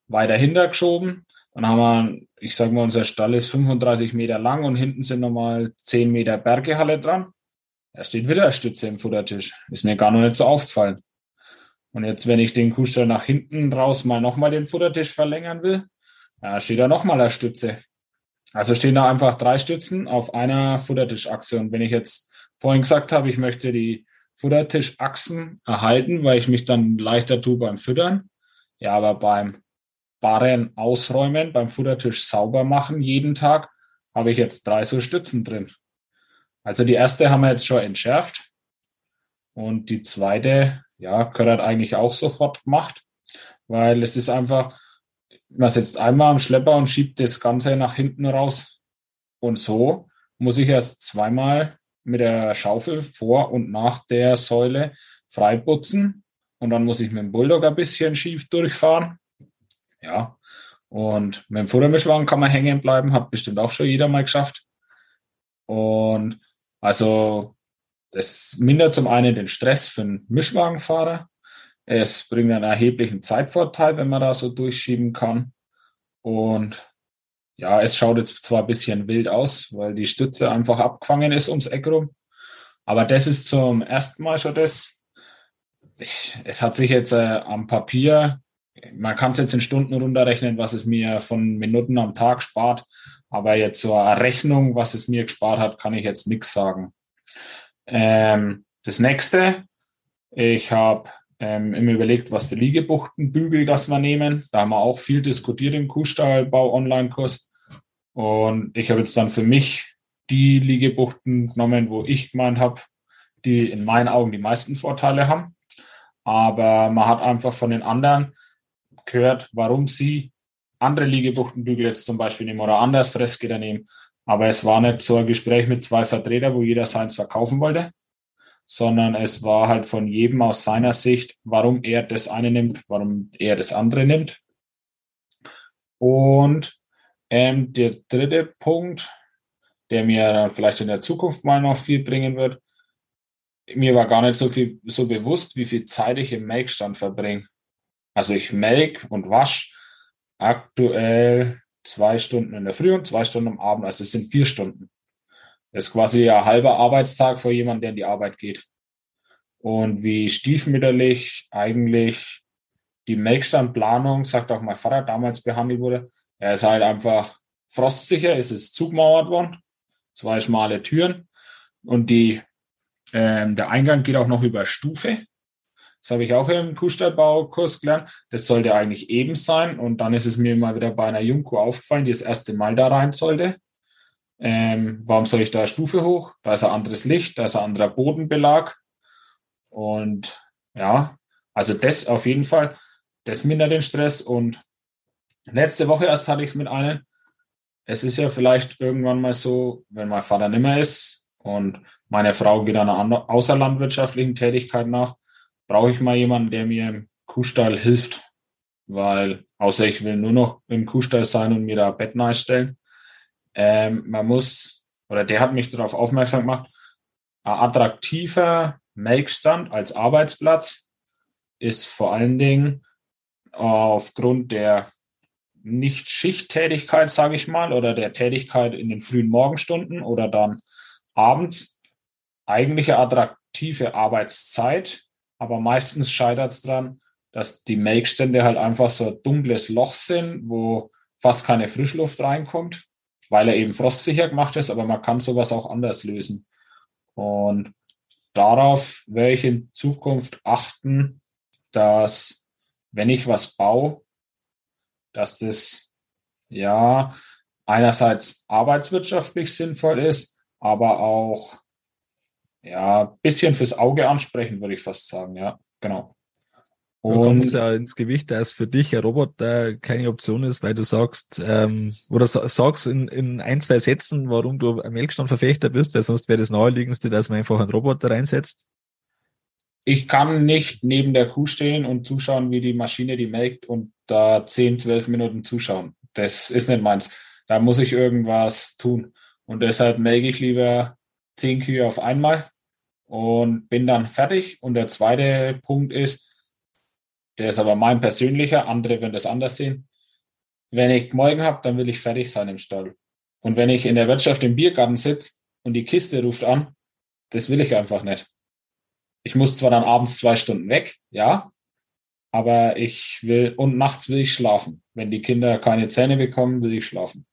Weiter hintergeschoben, dann haben wir, ich sage mal, unser Stall ist 35 Meter lang und hinten sind nochmal 10 Meter Bergehalle dran. Da steht wieder eine Stütze im Futtertisch. Ist mir gar noch nicht so aufgefallen. Und jetzt, wenn ich den Kuhstall nach hinten raus mal nochmal den Futtertisch verlängern will, ja, steht da nochmal eine Stütze. Also stehen da einfach drei Stützen auf einer Futtertischachse. Und wenn ich jetzt vorhin gesagt habe, ich möchte die Futtertischachsen erhalten, weil ich mich dann leichter tue beim Füttern. Ja, aber beim Barren ausräumen, beim Futtertisch sauber machen jeden Tag, habe ich jetzt drei so Stützen drin. Also die erste haben wir jetzt schon entschärft. Und die zweite, ja, gehört eigentlich auch sofort gemacht, weil es ist einfach, man sitzt einmal am Schlepper und schiebt das Ganze nach hinten raus. Und so muss ich erst zweimal mit der Schaufel vor und nach der Säule freiputzen. Und dann muss ich mit dem Bulldog ein bisschen schief durchfahren. Ja. Und mit dem Futtermischwagen kann man hängen bleiben, hat bestimmt auch schon jeder mal geschafft. Und also das mindert zum einen den Stress für den Mischwagenfahrer. Es bringt einen erheblichen Zeitvorteil, wenn man da so durchschieben kann. Und ja, es schaut jetzt zwar ein bisschen wild aus, weil die Stütze einfach abgefangen ist ums Eck rum. Aber das ist zum ersten Mal schon das. Ich, es hat sich jetzt äh, am Papier, man kann es jetzt in Stunden runterrechnen, was es mir von Minuten am Tag spart. Aber jetzt eine Rechnung, was es mir gespart hat, kann ich jetzt nichts sagen. Ähm, das nächste, ich habe ähm, immer überlegt, was für Liegebuchtenbügel das wir nehmen. Da haben wir auch viel diskutiert im Kuhstallbau-Online-Kurs. Und ich habe jetzt dann für mich die Liegebuchten genommen, wo ich gemeint habe, die in meinen Augen die meisten Vorteile haben. Aber man hat einfach von den anderen gehört, warum sie andere Liegebuchtenbügel jetzt zum Beispiel nehmen oder anders Fressgitter nehmen. Aber es war nicht so ein Gespräch mit zwei Vertretern, wo jeder seins verkaufen wollte, sondern es war halt von jedem aus seiner Sicht, warum er das eine nimmt, warum er das andere nimmt. Und ähm, der dritte Punkt, der mir vielleicht in der Zukunft mal noch viel bringen wird, mir war gar nicht so viel so bewusst, wie viel Zeit ich im Melkstand verbringe. Also ich melk und wasch aktuell zwei Stunden in der Früh und zwei Stunden am Abend, also es sind vier Stunden. Das ist quasi ein halber Arbeitstag für jemanden, der in die Arbeit geht. Und wie stiefmütterlich eigentlich die Melkstandplanung, sagt auch mein Vater, damals behandelt wurde, er ist halt einfach frostsicher, es ist zugmauert worden, zwei schmale Türen und die, ähm, der Eingang geht auch noch über Stufe. Das habe ich auch im Kuhstallbaukurs gelernt. Das sollte eigentlich eben sein. Und dann ist es mir mal wieder bei einer Jungkuh aufgefallen, die das erste Mal da rein sollte. Ähm, warum soll ich da Stufe hoch? Da ist ein anderes Licht, da ist ein anderer Bodenbelag. Und ja, also das auf jeden Fall, das mindert den Stress. Und letzte Woche erst hatte ich es mit einem. Es ist ja vielleicht irgendwann mal so, wenn mein Vater nimmer ist und meine Frau geht einer außerlandwirtschaftlichen Tätigkeit nach, brauche ich mal jemanden, der mir im Kuhstall hilft. Weil, außer ich will nur noch im Kuhstall sein und mir da ein Bett stellen. Ähm, man muss, oder der hat mich darauf aufmerksam gemacht, ein attraktiver Melkstand als Arbeitsplatz ist vor allen Dingen aufgrund der Nicht-Schichttätigkeit, sage ich mal, oder der Tätigkeit in den frühen Morgenstunden oder dann abends eigentliche attraktive Arbeitszeit. Aber meistens scheitert es daran, dass die Melkstände halt einfach so ein dunkles Loch sind, wo fast keine Frischluft reinkommt, weil er eben frostsicher gemacht ist, aber man kann sowas auch anders lösen. Und darauf werde ich in Zukunft achten, dass wenn ich was baue, dass das ja einerseits arbeitswirtschaftlich sinnvoll ist, aber auch ja, bisschen fürs Auge ansprechen, würde ich fast sagen, ja, genau. Und da kommt es ja ins Gewicht, dass für dich ein Roboter keine Option ist, weil du sagst, ähm, oder sagst in, in ein, zwei Sätzen, warum du ein Melkstandverfechter bist, weil sonst wäre das naheliegendste, dass man einfach einen Roboter reinsetzt. Ich kann nicht neben der Kuh stehen und zuschauen, wie die Maschine die melkt und da 10, 12 Minuten zuschauen. Das ist nicht meins. Da muss ich irgendwas tun. Und deshalb melke ich lieber zehn Kühe auf einmal und bin dann fertig. Und der zweite Punkt ist, der ist aber mein persönlicher, andere werden das anders sehen. Wenn ich morgen habe, dann will ich fertig sein im Stall. Und wenn ich in der Wirtschaft im Biergarten sitze und die Kiste ruft an, das will ich einfach nicht. Ich muss zwar dann abends zwei Stunden weg, ja, aber ich will, und nachts will ich schlafen. Wenn die Kinder keine Zähne bekommen, will ich schlafen.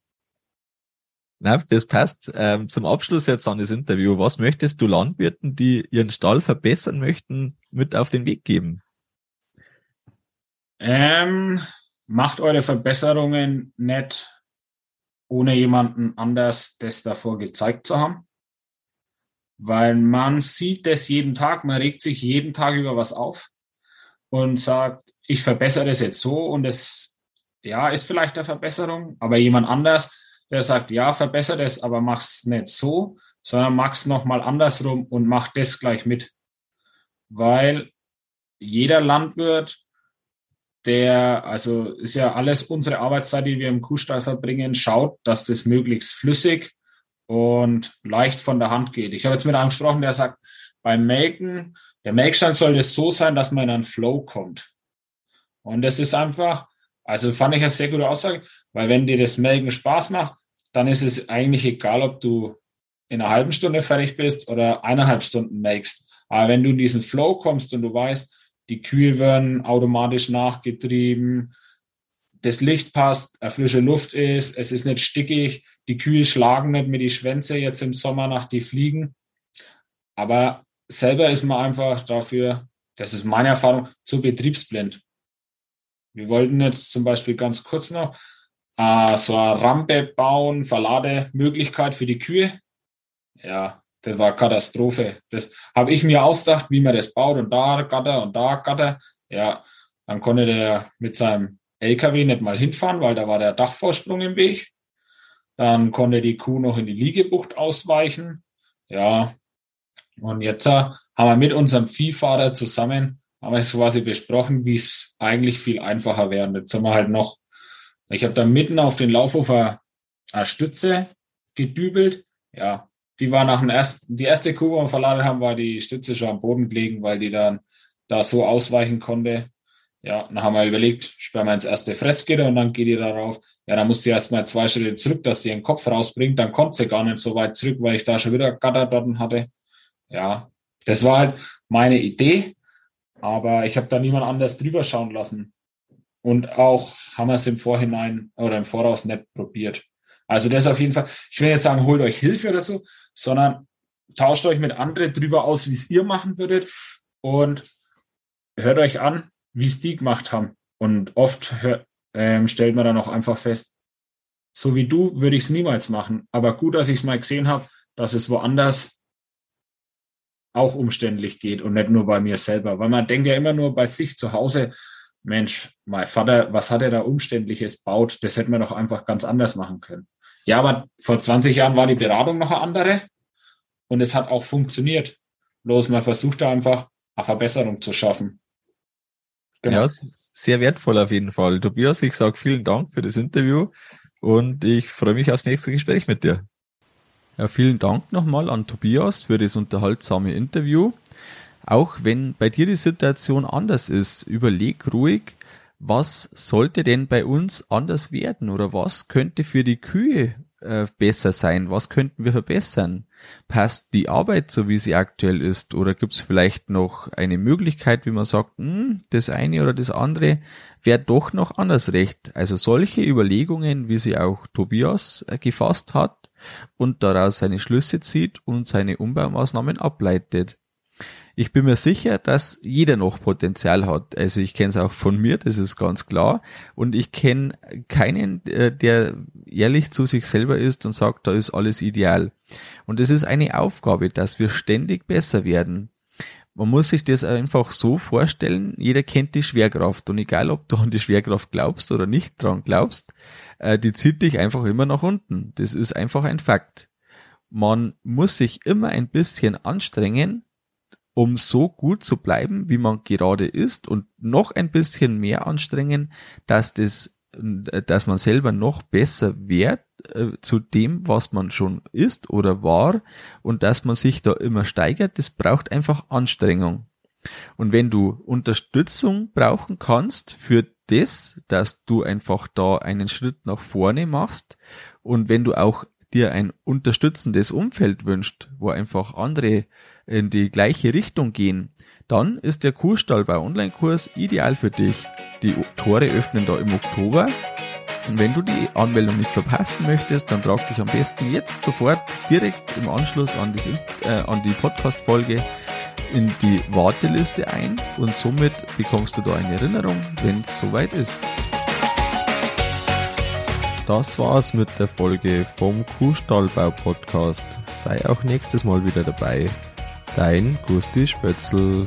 Na, das passt. Ähm, zum Abschluss jetzt an das Interview. Was möchtest du Landwirten, die ihren Stall verbessern möchten, mit auf den Weg geben? Ähm, macht eure Verbesserungen nicht ohne jemanden anders das davor gezeigt zu haben. Weil man sieht das jeden Tag, man regt sich jeden Tag über was auf und sagt, ich verbessere das jetzt so und das ja, ist vielleicht eine Verbesserung, aber jemand anders der sagt, ja, verbessere es, aber mach's nicht so, sondern mach's nochmal andersrum und mach das gleich mit. Weil jeder Landwirt, der, also ist ja alles unsere Arbeitszeit, die wir im Kuhstall verbringen, schaut, dass das möglichst flüssig und leicht von der Hand geht. Ich habe jetzt mit einem gesprochen, der sagt, beim Melken, der Melkstand soll es so sein, dass man in einen Flow kommt. Und das ist einfach, also fand ich eine sehr gute Aussage, weil wenn dir das Melken Spaß macht, dann ist es eigentlich egal, ob du in einer halben Stunde fertig bist oder eineinhalb Stunden melkst. Aber wenn du in diesen Flow kommst und du weißt, die Kühe werden automatisch nachgetrieben, das Licht passt, frische Luft ist, es ist nicht stickig, die Kühe schlagen nicht mit die Schwänze jetzt im Sommer nach die Fliegen. Aber selber ist man einfach dafür, das ist meine Erfahrung, zu betriebsblind. Wir wollten jetzt zum Beispiel ganz kurz noch, äh, so eine Rampe bauen, Verlademöglichkeit für die Kühe. Ja, das war Katastrophe. Das habe ich mir ausgedacht, wie man das baut und da Gatter und da Gatter. Ja, dann konnte der mit seinem LKW nicht mal hinfahren, weil da war der Dachvorsprung im Weg. Dann konnte die Kuh noch in die Liegebucht ausweichen. Ja, und jetzt äh, haben wir mit unserem Viehfahrer zusammen, haben wir es quasi besprochen, wie es eigentlich viel einfacher wäre. Jetzt haben wir halt noch ich habe da mitten auf den Laufhof eine, Stütze gedübelt. Ja, die war nach dem ersten, die erste die wir verladen haben, war die Stütze schon am Boden gelegen, weil die dann da so ausweichen konnte. Ja, dann haben wir überlegt, sperren wir ins erste Fressgitter und dann geht die darauf. Ja, dann musste die erstmal zwei Schritte zurück, dass die ihren Kopf rausbringt. Dann kommt sie gar nicht so weit zurück, weil ich da schon wieder Gatter dort hatte. Ja, das war halt meine Idee. Aber ich habe da niemand anders drüber schauen lassen. und auch haben wir es im Vorhinein oder im Voraus nicht probiert. Also das auf jeden Fall. Ich will jetzt sagen, holt euch Hilfe oder so, sondern tauscht euch mit anderen drüber aus, wie es ihr machen würdet und hört euch an, wie es die gemacht haben. Und oft hört, ähm, stellt man dann auch einfach fest, so wie du würde ich es niemals machen. Aber gut, dass ich es mal gesehen habe, dass es woanders auch umständlich geht und nicht nur bei mir selber. Weil man denkt ja immer nur bei sich zu Hause, Mensch, mein Vater, was hat er da Umständliches baut? Das hätten wir doch einfach ganz anders machen können. Ja, aber vor 20 Jahren war die Beratung noch eine andere und es hat auch funktioniert. Bloß man versucht da einfach eine Verbesserung zu schaffen. Genau. Ja, sehr wertvoll auf jeden Fall. Tobias, ich sage vielen Dank für das Interview und ich freue mich aufs nächste Gespräch mit dir. Ja, vielen Dank nochmal an Tobias für das unterhaltsame Interview. Auch wenn bei dir die Situation anders ist, überleg ruhig, was sollte denn bei uns anders werden oder was könnte für die Kühe äh, besser sein? Was könnten wir verbessern? Passt die Arbeit so, wie sie aktuell ist? Oder gibt es vielleicht noch eine Möglichkeit, wie man sagt, hm, das eine oder das andere wäre doch noch anders recht? Also solche Überlegungen, wie sie auch Tobias äh, gefasst hat und daraus seine Schlüsse zieht und seine Umbaumaßnahmen ableitet. Ich bin mir sicher, dass jeder noch Potenzial hat. Also ich kenne es auch von mir, das ist ganz klar. Und ich kenne keinen, äh, der ehrlich zu sich selber ist und sagt, da ist alles ideal. Und es ist eine Aufgabe, dass wir ständig besser werden. Man muss sich das einfach so vorstellen, jeder kennt die Schwerkraft und egal ob du an die Schwerkraft glaubst oder nicht dran glaubst, äh, die zieht dich einfach immer nach unten. Das ist einfach ein Fakt. Man muss sich immer ein bisschen anstrengen, um so gut zu bleiben, wie man gerade ist und noch ein bisschen mehr anstrengen, dass das, dass man selber noch besser wird äh, zu dem, was man schon ist oder war und dass man sich da immer steigert, das braucht einfach Anstrengung. Und wenn du Unterstützung brauchen kannst für das, dass du einfach da einen Schritt nach vorne machst und wenn du auch dir ein unterstützendes Umfeld wünscht, wo einfach andere in die gleiche Richtung gehen, dann ist der Kursstall bei Online-Kurs ideal für dich. Die Tore öffnen da im Oktober. Und wenn du die Anmeldung nicht verpassen möchtest, dann trag dich am besten jetzt sofort direkt im Anschluss an, das, äh, an die Podcast-Folge in die Warteliste ein und somit bekommst du da eine Erinnerung, wenn es soweit ist. Das war's mit der Folge vom Kuhstallbau Podcast. Sei auch nächstes Mal wieder dabei. Dein Gusti Spötzl.